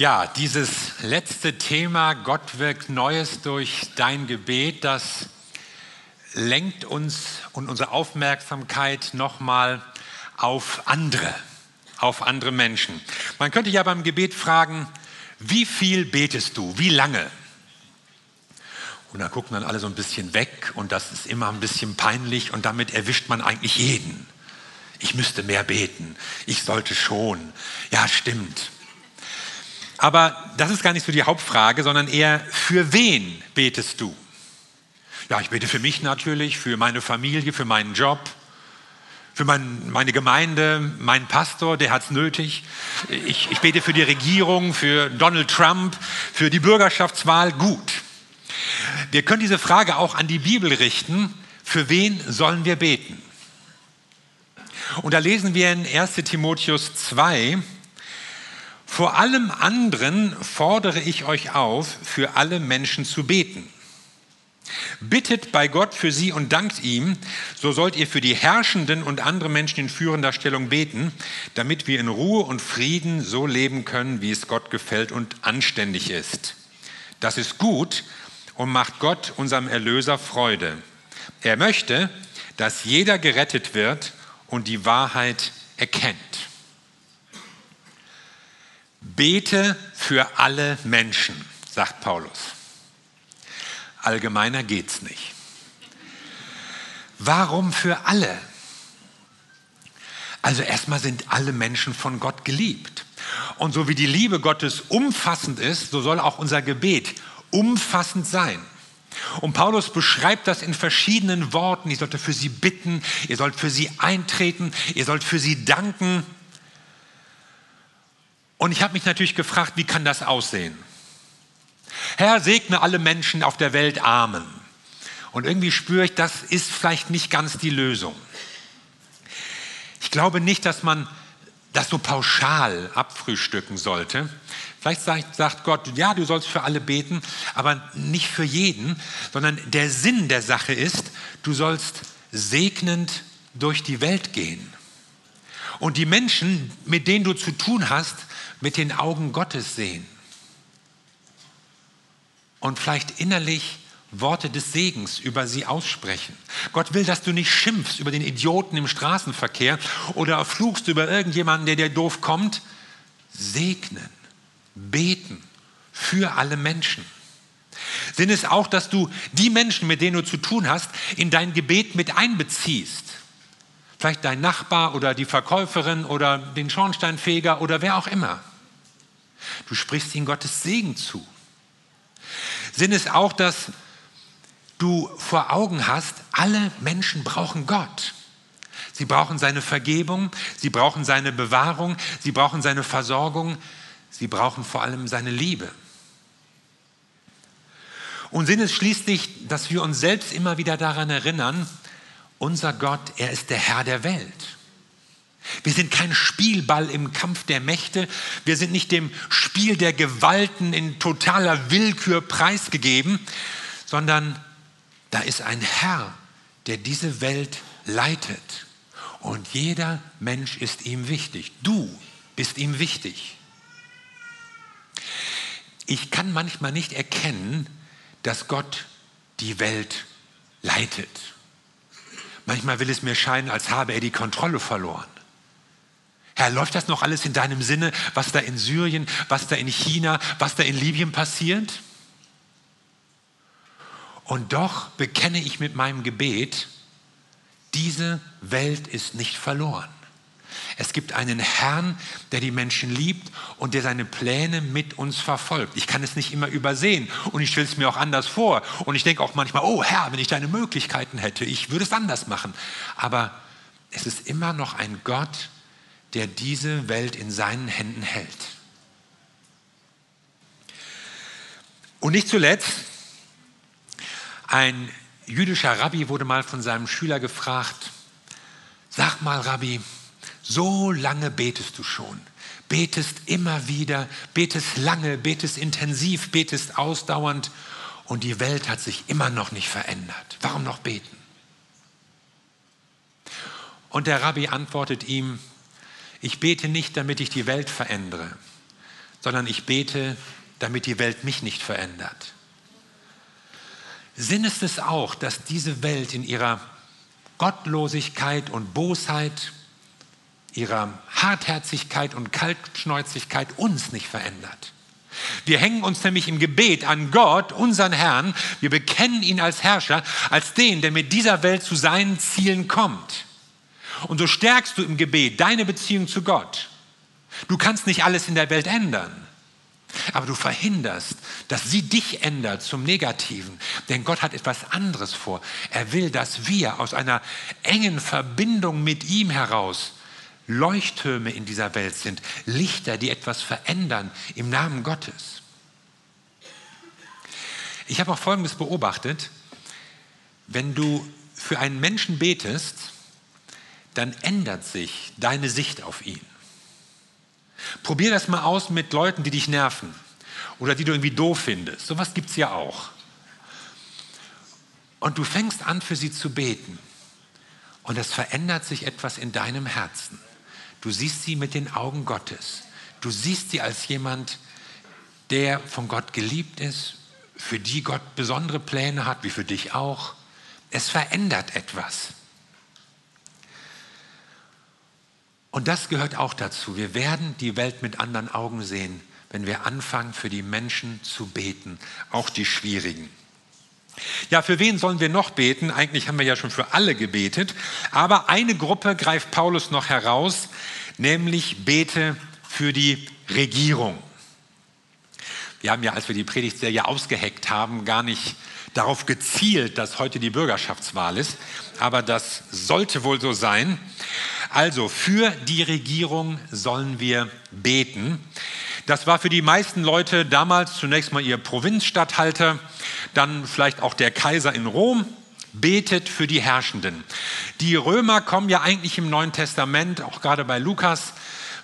Ja, dieses letzte Thema, Gott wirkt Neues durch dein Gebet, das lenkt uns und unsere Aufmerksamkeit nochmal auf andere, auf andere Menschen. Man könnte ja beim Gebet fragen, wie viel betest du? Wie lange? Und da gucken dann alle so ein bisschen weg und das ist immer ein bisschen peinlich und damit erwischt man eigentlich jeden. Ich müsste mehr beten. Ich sollte schon. Ja, stimmt. Aber das ist gar nicht so die Hauptfrage, sondern eher, für wen betest du? Ja, ich bete für mich natürlich, für meine Familie, für meinen Job, für mein, meine Gemeinde, meinen Pastor, der hat es nötig. Ich, ich bete für die Regierung, für Donald Trump, für die Bürgerschaftswahl. Gut. Wir können diese Frage auch an die Bibel richten. Für wen sollen wir beten? Und da lesen wir in 1 Timotheus 2, vor allem anderen fordere ich euch auf, für alle Menschen zu beten. Bittet bei Gott für sie und dankt ihm, so sollt ihr für die Herrschenden und andere Menschen in führender Stellung beten, damit wir in Ruhe und Frieden so leben können, wie es Gott gefällt und anständig ist. Das ist gut und macht Gott, unserem Erlöser, Freude. Er möchte, dass jeder gerettet wird und die Wahrheit erkennt. Bete für alle Menschen, sagt Paulus. Allgemeiner geht's nicht. Warum für alle? Also erstmal sind alle Menschen von Gott geliebt. Und so wie die Liebe Gottes umfassend ist, so soll auch unser Gebet umfassend sein. Und Paulus beschreibt das in verschiedenen Worten. Ihr sollt für sie bitten, ihr sollt für sie eintreten, ihr sollt für sie danken. Und ich habe mich natürlich gefragt, wie kann das aussehen? Herr, segne alle Menschen auf der Welt Amen. Und irgendwie spüre ich, das ist vielleicht nicht ganz die Lösung. Ich glaube nicht, dass man das so pauschal abfrühstücken sollte. Vielleicht sagt, Gott, ja, du sollst für alle beten, aber nicht für jeden, sondern der Sinn der Sache ist, du sollst segnend durch die Welt gehen. Und die Menschen, mit denen du zu tun hast, mit den Augen Gottes sehen und vielleicht innerlich Worte des Segens über sie aussprechen. Gott will, dass du nicht schimpfst über den Idioten im Straßenverkehr oder flugst über irgendjemanden, der dir doof kommt. Segnen, beten für alle Menschen. Sinn ist auch, dass du die Menschen, mit denen du zu tun hast, in dein Gebet mit einbeziehst. Vielleicht dein Nachbar oder die Verkäuferin oder den Schornsteinfeger oder wer auch immer. Du sprichst ihnen Gottes Segen zu. Sinn ist auch, dass du vor Augen hast, alle Menschen brauchen Gott. Sie brauchen seine Vergebung, sie brauchen seine Bewahrung, sie brauchen seine Versorgung, sie brauchen vor allem seine Liebe. Und Sinn ist schließlich, dass wir uns selbst immer wieder daran erinnern, unser Gott, er ist der Herr der Welt. Wir sind kein Spielball im Kampf der Mächte. Wir sind nicht dem Spiel der Gewalten in totaler Willkür preisgegeben, sondern da ist ein Herr, der diese Welt leitet. Und jeder Mensch ist ihm wichtig. Du bist ihm wichtig. Ich kann manchmal nicht erkennen, dass Gott die Welt leitet. Manchmal will es mir scheinen, als habe er die Kontrolle verloren. Herr, läuft das noch alles in deinem Sinne, was da in Syrien, was da in China, was da in Libyen passiert? Und doch bekenne ich mit meinem Gebet, diese Welt ist nicht verloren. Es gibt einen Herrn, der die Menschen liebt und der seine Pläne mit uns verfolgt. Ich kann es nicht immer übersehen und ich stelle es mir auch anders vor. Und ich denke auch manchmal, oh Herr, wenn ich deine Möglichkeiten hätte, ich würde es anders machen. Aber es ist immer noch ein Gott, der diese Welt in seinen Händen hält. Und nicht zuletzt, ein jüdischer Rabbi wurde mal von seinem Schüler gefragt, sag mal Rabbi, so lange betest du schon, betest immer wieder, betest lange, betest intensiv, betest ausdauernd und die Welt hat sich immer noch nicht verändert. Warum noch beten? Und der Rabbi antwortet ihm, ich bete nicht, damit ich die Welt verändere, sondern ich bete, damit die Welt mich nicht verändert. Sinn ist es auch, dass diese Welt in ihrer Gottlosigkeit und Bosheit, ihrer Hartherzigkeit und Kaltschnäuzigkeit uns nicht verändert. Wir hängen uns nämlich im Gebet an Gott, unseren Herrn. Wir bekennen ihn als Herrscher, als den, der mit dieser Welt zu seinen Zielen kommt. Und so stärkst du im Gebet deine Beziehung zu Gott. Du kannst nicht alles in der Welt ändern, aber du verhinderst, dass sie dich ändert zum Negativen. Denn Gott hat etwas anderes vor. Er will, dass wir aus einer engen Verbindung mit ihm heraus Leuchttürme in dieser Welt sind, Lichter, die etwas verändern im Namen Gottes. Ich habe auch Folgendes beobachtet. Wenn du für einen Menschen betest, dann ändert sich deine Sicht auf ihn. Probier das mal aus mit Leuten, die dich nerven oder die du irgendwie doof findest. So Sowas gibt es ja auch. Und du fängst an, für sie zu beten. Und es verändert sich etwas in deinem Herzen. Du siehst sie mit den Augen Gottes. Du siehst sie als jemand, der von Gott geliebt ist, für die Gott besondere Pläne hat, wie für dich auch. Es verändert etwas. Und das gehört auch dazu. Wir werden die Welt mit anderen Augen sehen, wenn wir anfangen, für die Menschen zu beten, auch die schwierigen. Ja, für wen sollen wir noch beten? Eigentlich haben wir ja schon für alle gebetet, aber eine Gruppe greift Paulus noch heraus, nämlich bete für die Regierung. Wir haben ja, als wir die Predigtserie ausgeheckt haben, gar nicht darauf gezielt, dass heute die Bürgerschaftswahl ist, aber das sollte wohl so sein. Also für die Regierung sollen wir beten. Das war für die meisten Leute damals zunächst mal ihr Provinzstatthalter, dann vielleicht auch der Kaiser in Rom. Betet für die Herrschenden. Die Römer kommen ja eigentlich im Neuen Testament, auch gerade bei Lukas,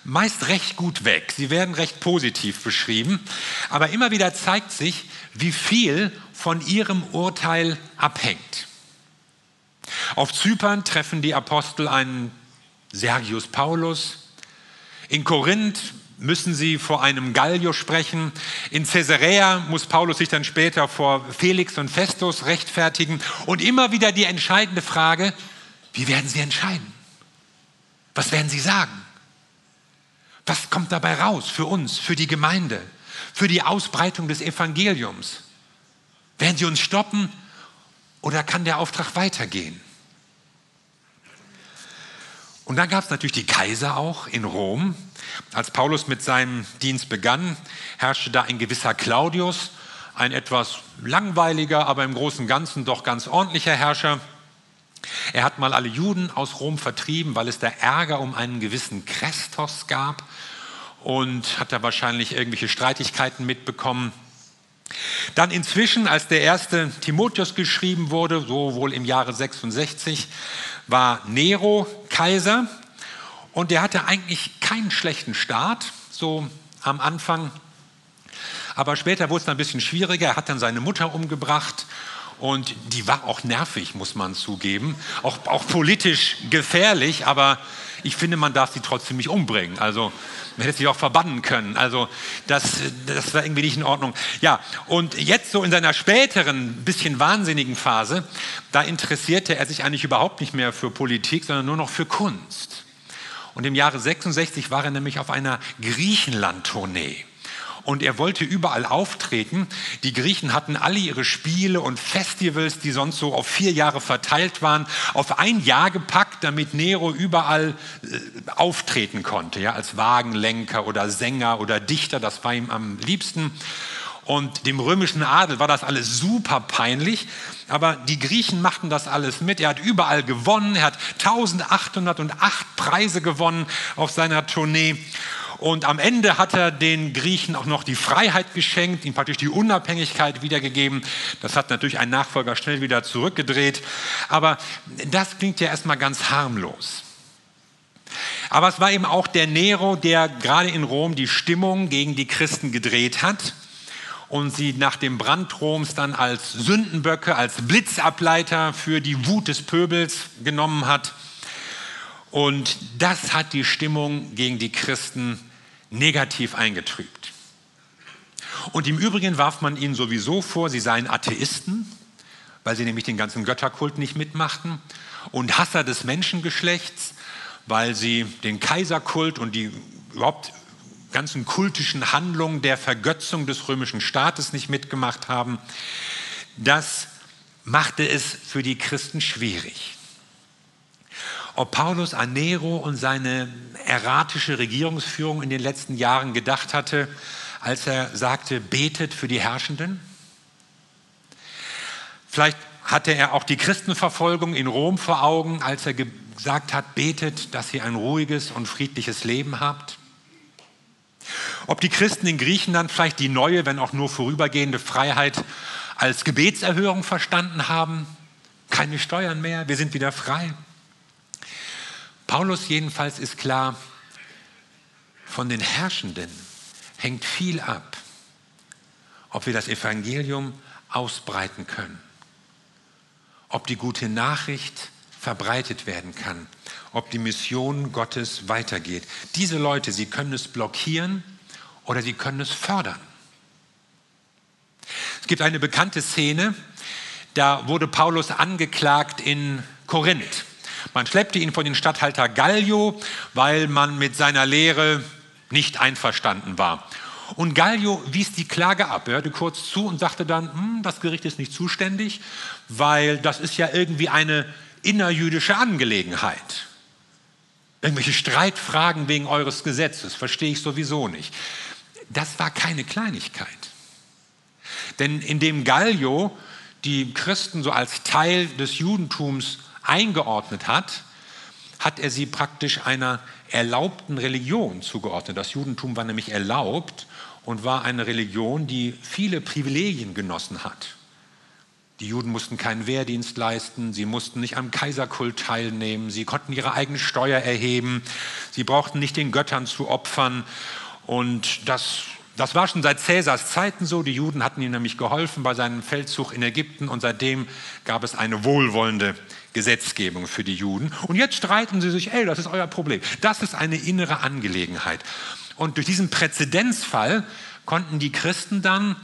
meist recht gut weg. Sie werden recht positiv beschrieben. Aber immer wieder zeigt sich, wie viel von ihrem Urteil abhängt. Auf Zypern treffen die Apostel einen Sergius Paulus. In Korinth müssen sie vor einem Gallio sprechen. In Caesarea muss Paulus sich dann später vor Felix und Festus rechtfertigen. Und immer wieder die entscheidende Frage, wie werden sie entscheiden? Was werden sie sagen? Was kommt dabei raus für uns, für die Gemeinde, für die Ausbreitung des Evangeliums? Werden sie uns stoppen oder kann der Auftrag weitergehen? Und dann gab es natürlich die Kaiser auch in Rom. Als Paulus mit seinem Dienst begann, herrschte da ein gewisser Claudius, ein etwas langweiliger, aber im Großen und Ganzen doch ganz ordentlicher Herrscher. Er hat mal alle Juden aus Rom vertrieben, weil es da Ärger um einen gewissen Christos gab und hat da wahrscheinlich irgendwelche Streitigkeiten mitbekommen. Dann inzwischen, als der erste Timotheus geschrieben wurde, so wohl im Jahre 66, war Nero Kaiser und der hatte eigentlich keinen schlechten Start, so am Anfang. Aber später wurde es dann ein bisschen schwieriger. Er hat dann seine Mutter umgebracht und die war auch nervig, muss man zugeben. Auch, auch politisch gefährlich, aber ich finde, man darf sie trotzdem nicht umbringen. Also man hätte sie auch verbannen können. Also das, das war irgendwie nicht in Ordnung. Ja, und jetzt so in seiner späteren, bisschen wahnsinnigen Phase, da interessierte er sich eigentlich überhaupt nicht mehr für Politik, sondern nur noch für Kunst. Und im Jahre 66 war er nämlich auf einer Griechenland-Tournee und er wollte überall auftreten. Die Griechen hatten alle ihre Spiele und Festivals, die sonst so auf vier Jahre verteilt waren, auf ein Jahr gepackt, damit Nero überall äh, auftreten konnte, ja, als Wagenlenker oder Sänger oder Dichter, das war ihm am liebsten. Und dem römischen Adel war das alles super peinlich, aber die Griechen machten das alles mit. Er hat überall gewonnen, er hat 1808 Preise gewonnen auf seiner Tournee. Und am Ende hat er den Griechen auch noch die Freiheit geschenkt, ihnen praktisch die Unabhängigkeit wiedergegeben. Das hat natürlich ein Nachfolger schnell wieder zurückgedreht. Aber das klingt ja erstmal ganz harmlos. Aber es war eben auch der Nero, der gerade in Rom die Stimmung gegen die Christen gedreht hat und sie nach dem Brand Roms dann als Sündenböcke, als Blitzableiter für die Wut des Pöbels genommen hat. Und das hat die Stimmung gegen die Christen negativ eingetrübt. Und im Übrigen warf man ihnen sowieso vor, sie seien Atheisten, weil sie nämlich den ganzen Götterkult nicht mitmachten, und Hasser des Menschengeschlechts, weil sie den Kaiserkult und die überhaupt ganzen kultischen Handlungen der Vergötzung des römischen Staates nicht mitgemacht haben. Das machte es für die Christen schwierig. Ob Paulus an Nero und seine erratische Regierungsführung in den letzten Jahren gedacht hatte, als er sagte, betet für die Herrschenden? Vielleicht hatte er auch die Christenverfolgung in Rom vor Augen, als er gesagt hat, betet, dass ihr ein ruhiges und friedliches Leben habt. Ob die Christen in Griechenland vielleicht die neue, wenn auch nur vorübergehende Freiheit als Gebetserhörung verstanden haben. Keine Steuern mehr, wir sind wieder frei. Paulus jedenfalls ist klar, von den Herrschenden hängt viel ab, ob wir das Evangelium ausbreiten können, ob die gute Nachricht verbreitet werden kann, ob die Mission Gottes weitergeht. Diese Leute, sie können es blockieren oder sie können es fördern. Es gibt eine bekannte Szene, da wurde Paulus angeklagt in Korinth. Man schleppte ihn vor den Statthalter Gallio, weil man mit seiner Lehre nicht einverstanden war. Und Gallio wies die Klage ab. Hörte kurz zu und sagte dann, hm, das Gericht ist nicht zuständig, weil das ist ja irgendwie eine innerjüdische Angelegenheit. Irgendwelche Streitfragen wegen eures Gesetzes verstehe ich sowieso nicht. Das war keine Kleinigkeit. Denn indem Gallio die Christen so als Teil des Judentums eingeordnet hat, hat er sie praktisch einer erlaubten Religion zugeordnet. Das Judentum war nämlich erlaubt und war eine Religion, die viele Privilegien genossen hat. Die Juden mussten keinen Wehrdienst leisten, sie mussten nicht am Kaiserkult teilnehmen, sie konnten ihre eigene Steuer erheben, sie brauchten nicht den Göttern zu opfern. Und das, das war schon seit Cäsars Zeiten so. Die Juden hatten ihm nämlich geholfen bei seinem Feldzug in Ägypten und seitdem gab es eine wohlwollende Gesetzgebung für die Juden. Und jetzt streiten sie sich, ey, das ist euer Problem. Das ist eine innere Angelegenheit. Und durch diesen Präzedenzfall konnten die Christen dann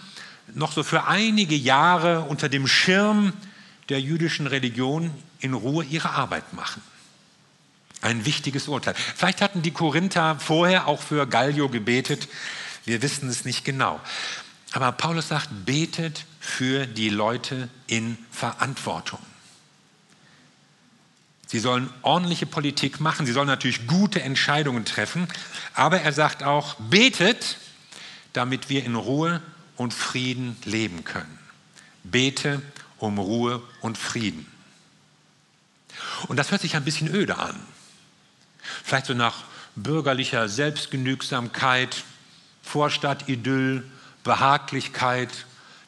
noch so für einige Jahre unter dem Schirm der jüdischen Religion in Ruhe ihre Arbeit machen. Ein wichtiges Urteil. Vielleicht hatten die Korinther vorher auch für Gallio gebetet. Wir wissen es nicht genau. Aber Paulus sagt, betet für die Leute in Verantwortung. Sie sollen ordentliche Politik machen, sie sollen natürlich gute Entscheidungen treffen, aber er sagt auch, betet, damit wir in Ruhe und Frieden leben können. Bete um Ruhe und Frieden. Und das hört sich ein bisschen öde an. Vielleicht so nach bürgerlicher Selbstgenügsamkeit, Vorstadtidyll, Behaglichkeit,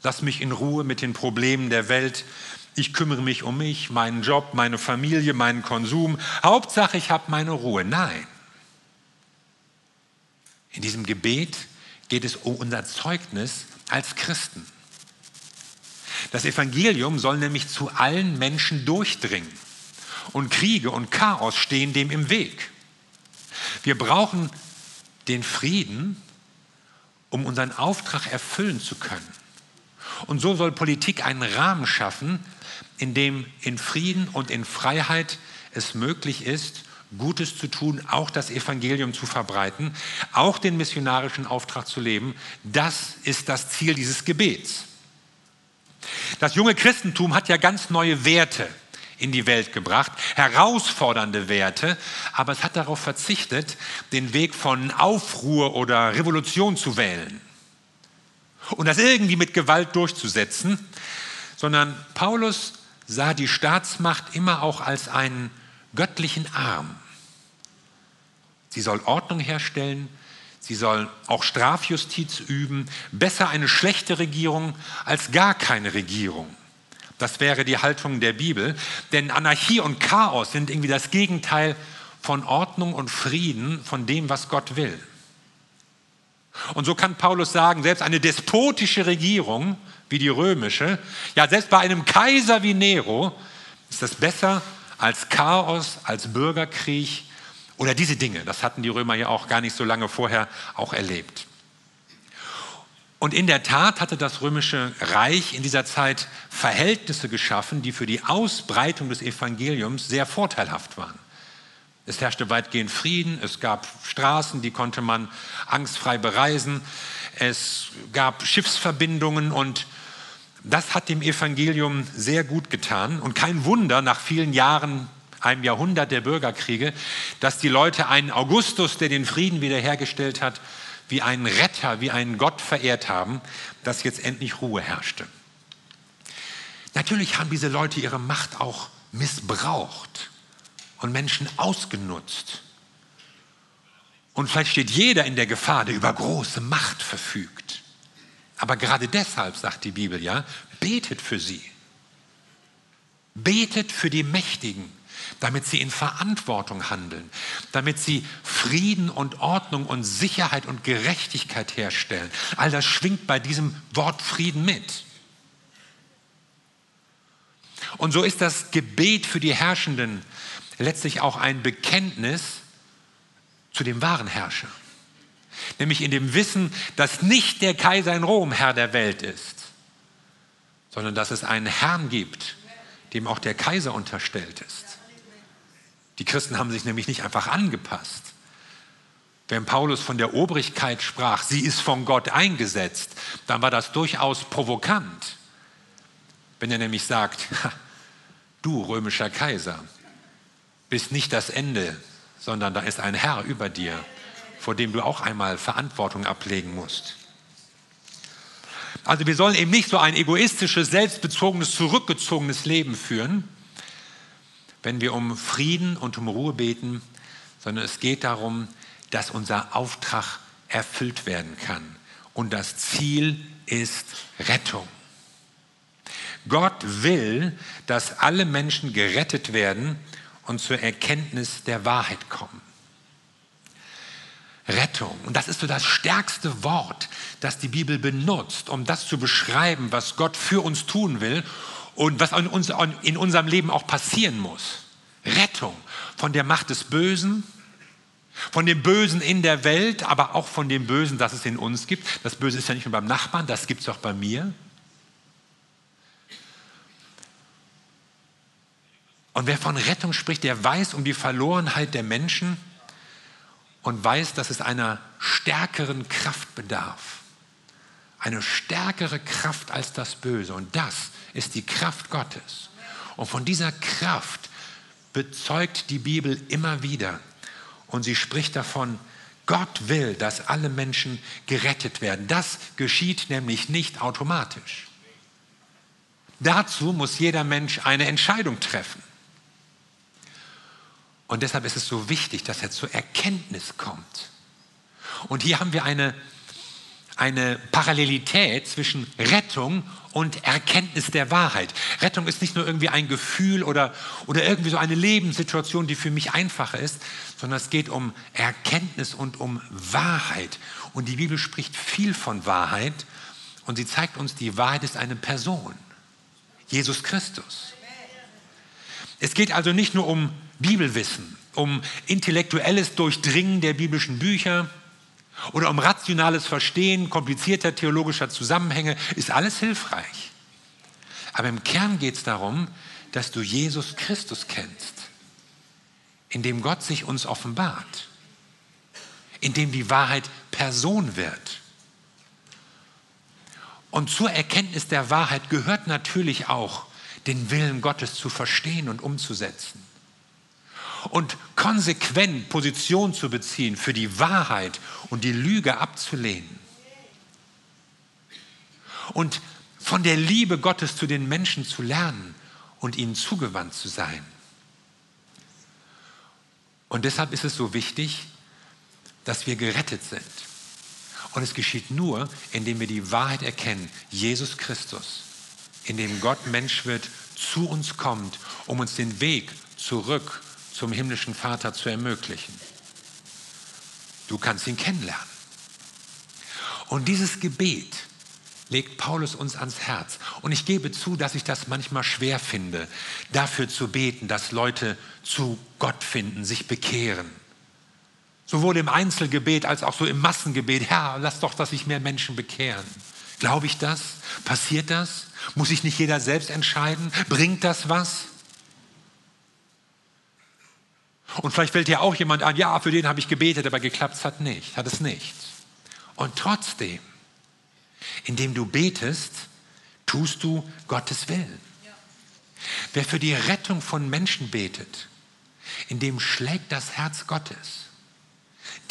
lass mich in Ruhe mit den Problemen der Welt. Ich kümmere mich um mich, meinen Job, meine Familie, meinen Konsum. Hauptsache, ich habe meine Ruhe. Nein. In diesem Gebet geht es um unser Zeugnis als Christen. Das Evangelium soll nämlich zu allen Menschen durchdringen. Und Kriege und Chaos stehen dem im Weg. Wir brauchen den Frieden, um unseren Auftrag erfüllen zu können. Und so soll Politik einen Rahmen schaffen, in dem in Frieden und in Freiheit es möglich ist, Gutes zu tun, auch das Evangelium zu verbreiten, auch den missionarischen Auftrag zu leben. Das ist das Ziel dieses Gebets. Das junge Christentum hat ja ganz neue Werte in die Welt gebracht, herausfordernde Werte, aber es hat darauf verzichtet, den Weg von Aufruhr oder Revolution zu wählen und das irgendwie mit Gewalt durchzusetzen, sondern Paulus sah die Staatsmacht immer auch als einen göttlichen Arm. Sie soll Ordnung herstellen, sie soll auch Strafjustiz üben, besser eine schlechte Regierung als gar keine Regierung. Das wäre die Haltung der Bibel, denn Anarchie und Chaos sind irgendwie das Gegenteil von Ordnung und Frieden, von dem, was Gott will. Und so kann Paulus sagen, selbst eine despotische Regierung wie die römische, ja selbst bei einem Kaiser wie Nero ist das besser als Chaos, als Bürgerkrieg oder diese Dinge. Das hatten die Römer ja auch gar nicht so lange vorher auch erlebt. Und in der Tat hatte das römische Reich in dieser Zeit Verhältnisse geschaffen, die für die Ausbreitung des Evangeliums sehr vorteilhaft waren. Es herrschte weitgehend Frieden, es gab Straßen, die konnte man angstfrei bereisen, es gab Schiffsverbindungen und das hat dem Evangelium sehr gut getan. Und kein Wunder, nach vielen Jahren, einem Jahrhundert der Bürgerkriege, dass die Leute einen Augustus, der den Frieden wiederhergestellt hat, wie einen Retter, wie einen Gott verehrt haben, dass jetzt endlich Ruhe herrschte. Natürlich haben diese Leute ihre Macht auch missbraucht und Menschen ausgenutzt. Und vielleicht steht jeder in der Gefahr, der über große Macht verfügt. Aber gerade deshalb, sagt die Bibel ja, betet für sie. Betet für die Mächtigen, damit sie in Verantwortung handeln, damit sie Frieden und Ordnung und Sicherheit und Gerechtigkeit herstellen. All das schwingt bei diesem Wort Frieden mit. Und so ist das Gebet für die Herrschenden letztlich auch ein Bekenntnis zu dem wahren Herrscher. Nämlich in dem Wissen, dass nicht der Kaiser in Rom Herr der Welt ist, sondern dass es einen Herrn gibt, dem auch der Kaiser unterstellt ist. Die Christen haben sich nämlich nicht einfach angepasst. Wenn Paulus von der Obrigkeit sprach, sie ist von Gott eingesetzt, dann war das durchaus provokant. Wenn er nämlich sagt, du römischer Kaiser, bist nicht das Ende, sondern da ist ein Herr über dir, vor dem du auch einmal Verantwortung ablegen musst. Also wir sollen eben nicht so ein egoistisches, selbstbezogenes, zurückgezogenes Leben führen, wenn wir um Frieden und um Ruhe beten, sondern es geht darum, dass unser Auftrag erfüllt werden kann. Und das Ziel ist Rettung. Gott will, dass alle Menschen gerettet werden und zur Erkenntnis der Wahrheit kommen. Rettung. Und das ist so das stärkste Wort, das die Bibel benutzt, um das zu beschreiben, was Gott für uns tun will und was in, uns, in unserem Leben auch passieren muss. Rettung von der Macht des Bösen, von dem Bösen in der Welt, aber auch von dem Bösen, das es in uns gibt. Das Böse ist ja nicht nur beim Nachbarn, das gibt es auch bei mir. Und wer von Rettung spricht, der weiß um die Verlorenheit der Menschen und weiß, dass es einer stärkeren Kraft bedarf. Eine stärkere Kraft als das Böse. Und das ist die Kraft Gottes. Und von dieser Kraft bezeugt die Bibel immer wieder. Und sie spricht davon, Gott will, dass alle Menschen gerettet werden. Das geschieht nämlich nicht automatisch. Dazu muss jeder Mensch eine Entscheidung treffen. Und deshalb ist es so wichtig, dass er zur Erkenntnis kommt. Und hier haben wir eine, eine Parallelität zwischen Rettung und Erkenntnis der Wahrheit. Rettung ist nicht nur irgendwie ein Gefühl oder, oder irgendwie so eine Lebenssituation, die für mich einfacher ist, sondern es geht um Erkenntnis und um Wahrheit. Und die Bibel spricht viel von Wahrheit und sie zeigt uns, die Wahrheit ist eine Person, Jesus Christus. Es geht also nicht nur um Bibelwissen, um intellektuelles Durchdringen der biblischen Bücher, oder um rationales Verstehen komplizierter theologischer Zusammenhänge ist alles hilfreich. Aber im Kern geht es darum, dass du Jesus Christus kennst, in dem Gott sich uns offenbart, in dem die Wahrheit Person wird. Und zur Erkenntnis der Wahrheit gehört natürlich auch, den Willen Gottes zu verstehen und umzusetzen und konsequent Position zu beziehen für die Wahrheit und die Lüge abzulehnen. Und von der Liebe Gottes zu den Menschen zu lernen und ihnen zugewandt zu sein. Und deshalb ist es so wichtig, dass wir gerettet sind. Und es geschieht nur, indem wir die Wahrheit erkennen, Jesus Christus, indem Gott Mensch wird, zu uns kommt, um uns den Weg zurück zum himmlischen Vater zu ermöglichen. Du kannst ihn kennenlernen. Und dieses Gebet legt Paulus uns ans Herz. Und ich gebe zu, dass ich das manchmal schwer finde, dafür zu beten, dass Leute zu Gott finden, sich bekehren. Sowohl im Einzelgebet als auch so im Massengebet. Herr, lass doch, dass sich mehr Menschen bekehren. Glaube ich das? Passiert das? Muss sich nicht jeder selbst entscheiden? Bringt das was? Und vielleicht fällt dir auch jemand an, ja, für den habe ich gebetet, aber geklappt hat nicht, hat es nicht. Und trotzdem, indem du betest, tust du Gottes Willen. Wer für die Rettung von Menschen betet, in dem schlägt das Herz Gottes.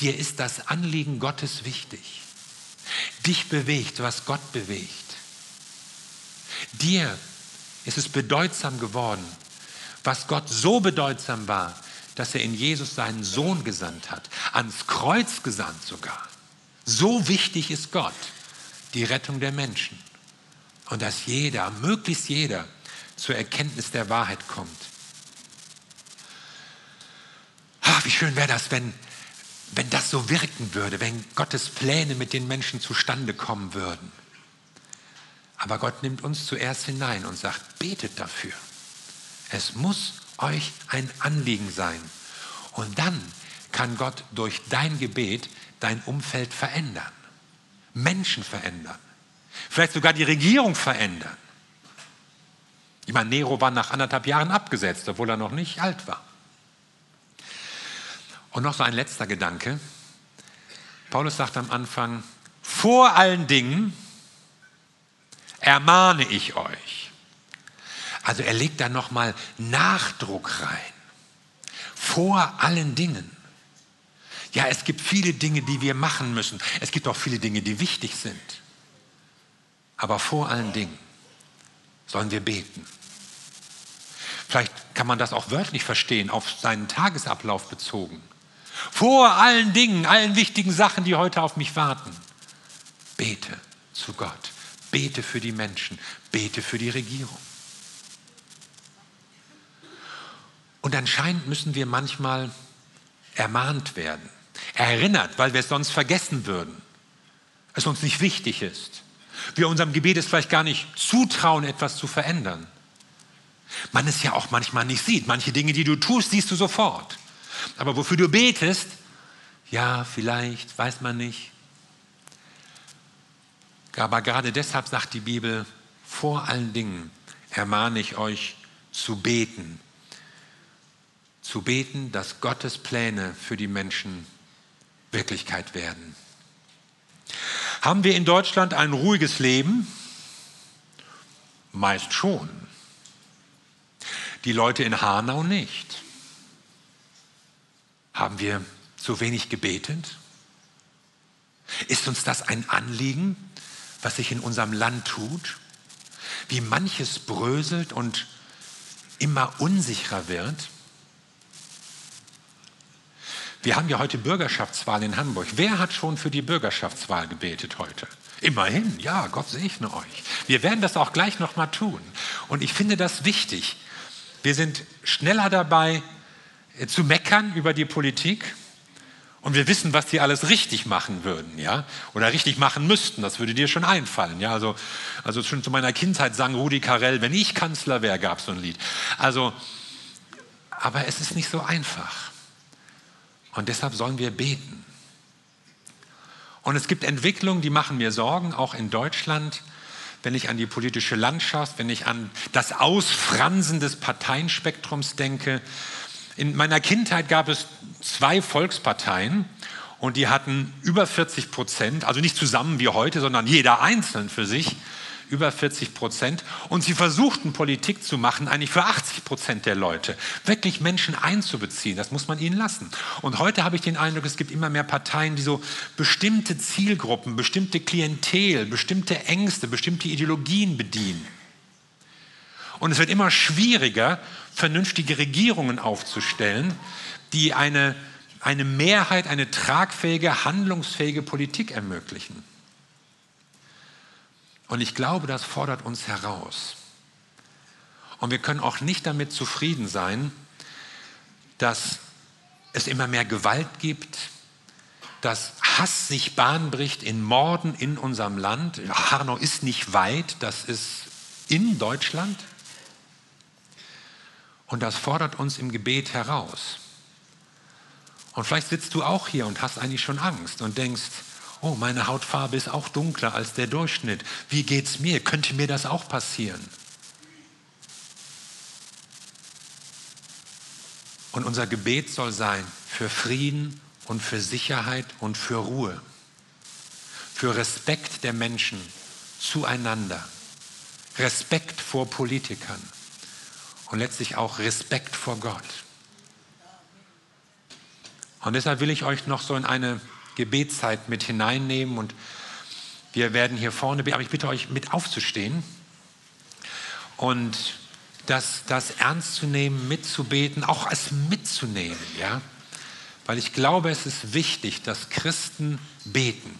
Dir ist das Anliegen Gottes wichtig. Dich bewegt, was Gott bewegt. Dir ist es bedeutsam geworden, was Gott so bedeutsam war, dass er in Jesus seinen Sohn gesandt hat, ans Kreuz gesandt sogar. So wichtig ist Gott, die Rettung der Menschen. Und dass jeder, möglichst jeder, zur Erkenntnis der Wahrheit kommt. Ach, wie schön wäre das, wenn, wenn das so wirken würde, wenn Gottes Pläne mit den Menschen zustande kommen würden. Aber Gott nimmt uns zuerst hinein und sagt, betet dafür. Es muss euch ein Anliegen sein. Und dann kann Gott durch dein Gebet dein Umfeld verändern, Menschen verändern, vielleicht sogar die Regierung verändern. Ich meine, Nero war nach anderthalb Jahren abgesetzt, obwohl er noch nicht alt war. Und noch so ein letzter Gedanke. Paulus sagt am Anfang, vor allen Dingen ermahne ich euch. Also er legt da nochmal Nachdruck rein. Vor allen Dingen. Ja, es gibt viele Dinge, die wir machen müssen. Es gibt auch viele Dinge, die wichtig sind. Aber vor allen Dingen sollen wir beten. Vielleicht kann man das auch wörtlich verstehen, auf seinen Tagesablauf bezogen. Vor allen Dingen, allen wichtigen Sachen, die heute auf mich warten. Bete zu Gott. Bete für die Menschen. Bete für die Regierung. Und anscheinend müssen wir manchmal ermahnt werden, erinnert, weil wir es sonst vergessen würden, es uns nicht wichtig ist. Wir unserem Gebet es vielleicht gar nicht zutrauen, etwas zu verändern. Man es ja auch manchmal nicht sieht. Manche Dinge, die du tust, siehst du sofort. Aber wofür du betest, ja, vielleicht, weiß man nicht. Aber gerade deshalb sagt die Bibel, vor allen Dingen ermahne ich euch zu beten. Zu beten, dass Gottes Pläne für die Menschen Wirklichkeit werden. Haben wir in Deutschland ein ruhiges Leben? Meist schon. Die Leute in Hanau nicht. Haben wir zu wenig gebetet? Ist uns das ein Anliegen, was sich in unserem Land tut? Wie manches bröselt und immer unsicherer wird? Wir haben ja heute Bürgerschaftswahl in Hamburg. Wer hat schon für die Bürgerschaftswahl gebetet heute? Immerhin, ja, Gott segne euch. Wir werden das auch gleich nochmal tun. Und ich finde das wichtig. Wir sind schneller dabei, äh, zu meckern über die Politik. Und wir wissen, was die alles richtig machen würden, ja, oder richtig machen müssten. Das würde dir schon einfallen, ja. Also, also schon zu meiner Kindheit sang Rudi Carell, wenn ich Kanzler wäre, gab es so ein Lied. Also, aber es ist nicht so einfach. Und deshalb sollen wir beten. Und es gibt Entwicklungen, die machen mir Sorgen, auch in Deutschland, wenn ich an die politische Landschaft, wenn ich an das Ausfransen des Parteienspektrums denke. In meiner Kindheit gab es zwei Volksparteien und die hatten über 40 Prozent, also nicht zusammen wie heute, sondern jeder einzeln für sich über 40 Prozent. Und sie versuchten Politik zu machen, eigentlich für 80 Prozent der Leute. Wirklich Menschen einzubeziehen, das muss man ihnen lassen. Und heute habe ich den Eindruck, es gibt immer mehr Parteien, die so bestimmte Zielgruppen, bestimmte Klientel, bestimmte Ängste, bestimmte Ideologien bedienen. Und es wird immer schwieriger, vernünftige Regierungen aufzustellen, die eine, eine Mehrheit, eine tragfähige, handlungsfähige Politik ermöglichen. Und ich glaube, das fordert uns heraus. Und wir können auch nicht damit zufrieden sein, dass es immer mehr Gewalt gibt, dass Hass sich Bahn bricht in Morden in unserem Land. Hanau ist nicht weit, das ist in Deutschland. Und das fordert uns im Gebet heraus. Und vielleicht sitzt du auch hier und hast eigentlich schon Angst und denkst, Oh, meine Hautfarbe ist auch dunkler als der Durchschnitt. Wie geht's mir? Könnte mir das auch passieren? Und unser Gebet soll sein für Frieden und für Sicherheit und für Ruhe, für Respekt der Menschen zueinander, Respekt vor Politikern und letztlich auch Respekt vor Gott. Und deshalb will ich euch noch so in eine Gebetszeit mit hineinnehmen und wir werden hier vorne aber ich bitte euch mit aufzustehen und das, das ernst zu nehmen, mitzubeten, auch es mitzunehmen, ja. Weil ich glaube, es ist wichtig, dass Christen beten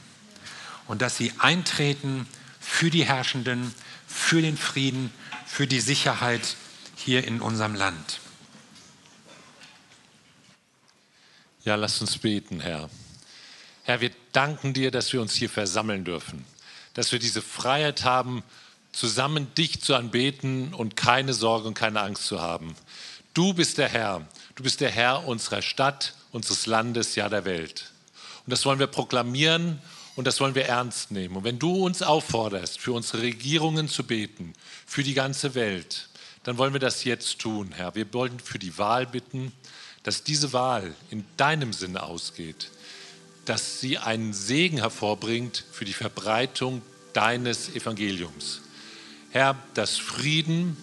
und dass sie eintreten für die Herrschenden, für den Frieden, für die Sicherheit hier in unserem Land. Ja, lass uns beten, Herr. Herr, wir danken dir, dass wir uns hier versammeln dürfen, dass wir diese Freiheit haben, zusammen dich zu anbeten und keine Sorge und keine Angst zu haben. Du bist der Herr, du bist der Herr unserer Stadt, unseres Landes, ja der Welt. Und das wollen wir proklamieren und das wollen wir ernst nehmen. Und wenn du uns aufforderst, für unsere Regierungen zu beten, für die ganze Welt, dann wollen wir das jetzt tun, Herr. Wir wollen für die Wahl bitten, dass diese Wahl in deinem Sinne ausgeht, dass sie einen Segen hervorbringt für die Verbreitung deines Evangeliums. Herr, dass Frieden,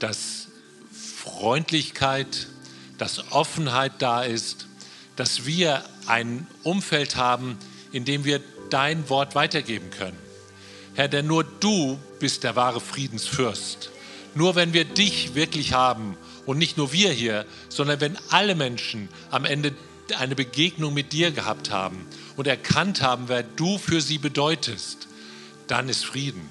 dass Freundlichkeit, dass Offenheit da ist, dass wir ein Umfeld haben, in dem wir dein Wort weitergeben können. Herr, denn nur du bist der wahre Friedensfürst. Nur wenn wir dich wirklich haben und nicht nur wir hier, sondern wenn alle Menschen am Ende eine Begegnung mit dir gehabt haben und erkannt haben, wer du für sie bedeutest, dann ist Frieden.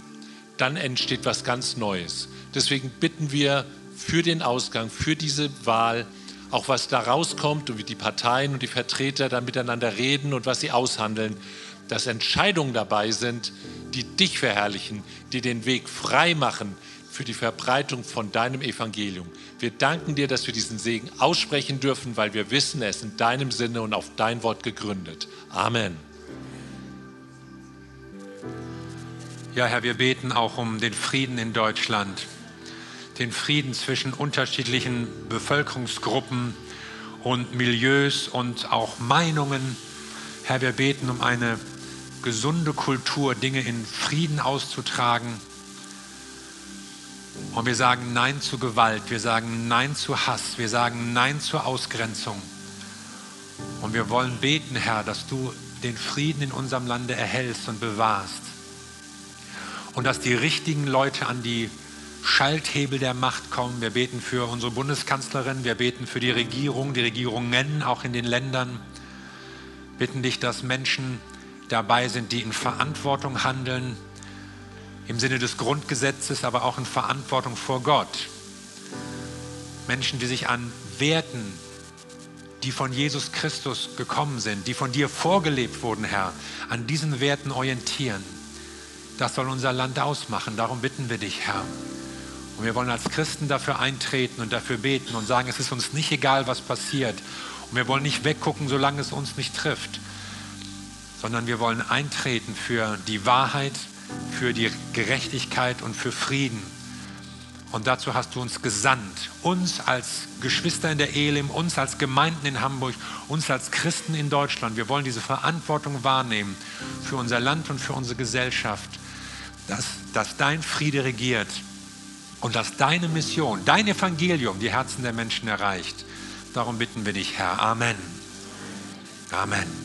Dann entsteht was ganz Neues. Deswegen bitten wir für den Ausgang, für diese Wahl, auch was da rauskommt und wie die Parteien und die Vertreter dann miteinander reden und was sie aushandeln, dass Entscheidungen dabei sind, die dich verherrlichen, die den Weg frei machen für die Verbreitung von deinem Evangelium. Wir danken dir, dass wir diesen Segen aussprechen dürfen, weil wir wissen, er ist in deinem Sinne und auf dein Wort gegründet. Amen. Ja, Herr, wir beten auch um den Frieden in Deutschland, den Frieden zwischen unterschiedlichen Bevölkerungsgruppen und Milieus und auch Meinungen. Herr, wir beten um eine gesunde Kultur, Dinge in Frieden auszutragen. Und wir sagen Nein zu Gewalt, wir sagen Nein zu Hass, wir sagen Nein zur Ausgrenzung. Und wir wollen beten, Herr, dass du den Frieden in unserem Lande erhältst und bewahrst. Und dass die richtigen Leute an die Schalthebel der Macht kommen. Wir beten für unsere Bundeskanzlerin, wir beten für die Regierung, die Regierungen auch in den Ländern. Bitten dich, dass Menschen dabei sind, die in Verantwortung handeln, im Sinne des Grundgesetzes, aber auch in Verantwortung vor Gott. Menschen, die sich an Werten, die von Jesus Christus gekommen sind, die von dir vorgelebt wurden, Herr, an diesen Werten orientieren. Das soll unser Land ausmachen. Darum bitten wir dich, Herr. Und wir wollen als Christen dafür eintreten und dafür beten und sagen, es ist uns nicht egal, was passiert. Und wir wollen nicht weggucken, solange es uns nicht trifft, sondern wir wollen eintreten für die Wahrheit, für die Gerechtigkeit und für Frieden. Und dazu hast du uns gesandt, uns als Geschwister in der Elim, uns als Gemeinden in Hamburg, uns als Christen in Deutschland. Wir wollen diese Verantwortung wahrnehmen für unser Land und für unsere Gesellschaft, dass, dass dein Friede regiert und dass deine Mission, dein Evangelium die Herzen der Menschen erreicht. Darum bitten wir dich, Herr. Amen. Amen.